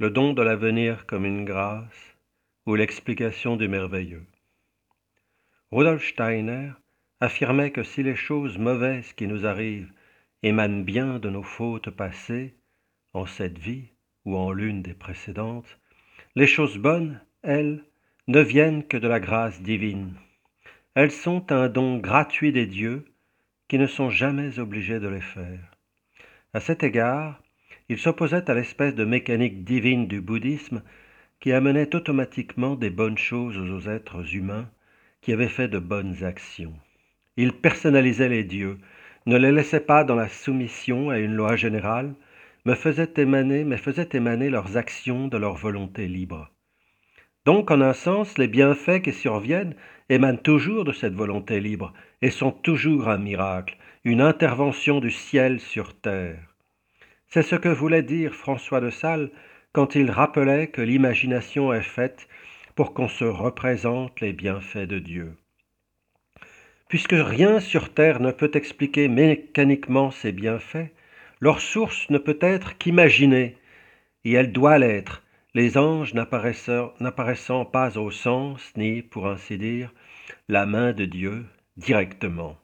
le don de l'avenir comme une grâce ou l'explication du merveilleux. Rudolf Steiner affirmait que si les choses mauvaises qui nous arrivent émanent bien de nos fautes passées, en cette vie ou en l'une des précédentes, les choses bonnes, elles, ne viennent que de la grâce divine. Elles sont un don gratuit des dieux qui ne sont jamais obligés de les faire. À cet égard, il s'opposait à l'espèce de mécanique divine du bouddhisme qui amenait automatiquement des bonnes choses aux êtres humains qui avaient fait de bonnes actions. Il personnalisait les dieux, ne les laissait pas dans la soumission à une loi générale, mais faisait émaner, mais faisait émaner leurs actions de leur volonté libre. Donc, en un sens, les bienfaits qui surviennent émanent toujours de cette volonté libre et sont toujours un miracle, une intervention du ciel sur terre. C'est ce que voulait dire François de Sales quand il rappelait que l'imagination est faite pour qu'on se représente les bienfaits de Dieu. Puisque rien sur terre ne peut expliquer mécaniquement ces bienfaits, leur source ne peut être qu'imaginée, et elle doit l'être, les anges n'apparaissant pas au sens, ni, pour ainsi dire, la main de Dieu directement.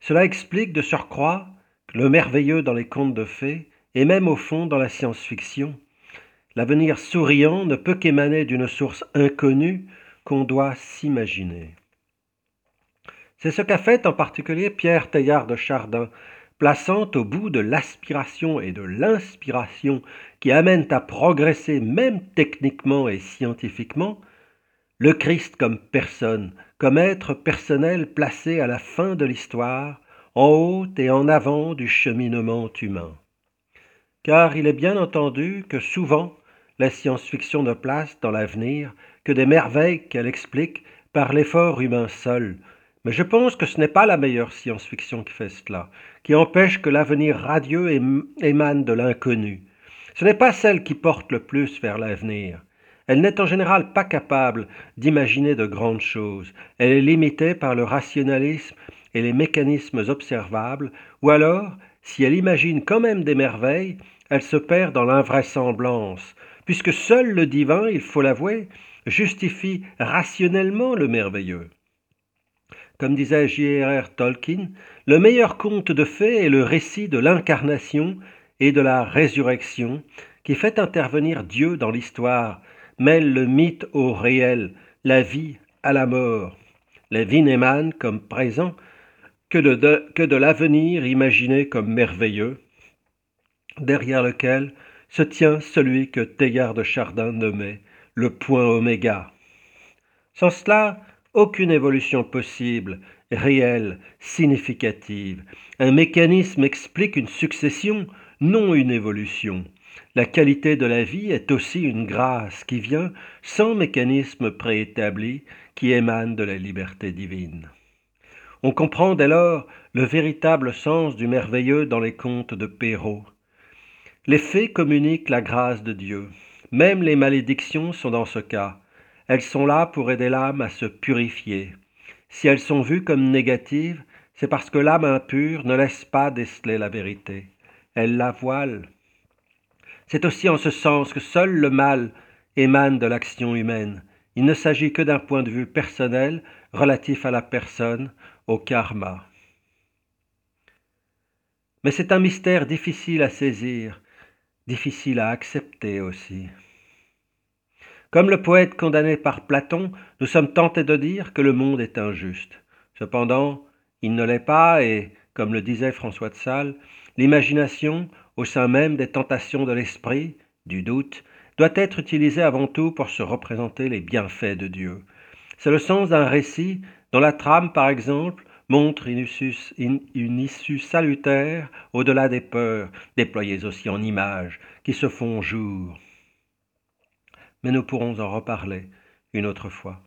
Cela explique de surcroît le merveilleux dans les contes de fées, et même au fond dans la science-fiction. L'avenir souriant ne peut qu'émaner d'une source inconnue qu'on doit s'imaginer. C'est ce qu'a fait en particulier Pierre Teilhard de Chardin, plaçant au bout de l'aspiration et de l'inspiration qui amènent à progresser même techniquement et scientifiquement, le Christ comme personne, comme être personnel placé à la fin de l'histoire, en haut et en avant du cheminement humain. Car il est bien entendu que souvent la science-fiction ne place dans l'avenir que des merveilles qu'elle explique par l'effort humain seul, mais je pense que ce n'est pas la meilleure science-fiction qui fait cela, qui empêche que l'avenir radieux émane de l'inconnu. Ce n'est pas celle qui porte le plus vers l'avenir. Elle n'est en général pas capable d'imaginer de grandes choses. Elle est limitée par le rationalisme et les mécanismes observables, ou alors, si elle imagine quand même des merveilles, elle se perd dans l'invraisemblance, puisque seul le divin, il faut l'avouer, justifie rationnellement le merveilleux. Comme disait J.R.R. Tolkien, le meilleur conte de fées est le récit de l'incarnation et de la résurrection qui fait intervenir Dieu dans l'histoire, mêle le mythe au réel, la vie à la mort. La vie n'émane comme présent que de, que de l'avenir imaginé comme merveilleux, derrière lequel se tient celui que Teilhard de Chardin nommait le point oméga. Sans cela, aucune évolution possible, réelle, significative. Un mécanisme explique une succession, non une évolution. La qualité de la vie est aussi une grâce qui vient sans mécanisme préétabli qui émane de la liberté divine. On comprend dès lors le véritable sens du merveilleux dans les contes de Perrault. Les faits communiquent la grâce de Dieu. Même les malédictions sont dans ce cas. Elles sont là pour aider l'âme à se purifier. Si elles sont vues comme négatives, c'est parce que l'âme impure ne laisse pas déceler la vérité. Elle la voile. C'est aussi en ce sens que seul le mal émane de l'action humaine. Il ne s'agit que d'un point de vue personnel relatif à la personne, au karma. Mais c'est un mystère difficile à saisir, difficile à accepter aussi. Comme le poète condamné par Platon, nous sommes tentés de dire que le monde est injuste. Cependant, il ne l'est pas et, comme le disait François de Sales, l'imagination, au sein même des tentations de l'esprit, du doute, doit être utilisée avant tout pour se représenter les bienfaits de Dieu. C'est le sens d'un récit dont la trame, par exemple, montre une issue, salutaire au-delà des peurs, déployées aussi en images, qui se font jour mais nous pourrons en reparler une autre fois.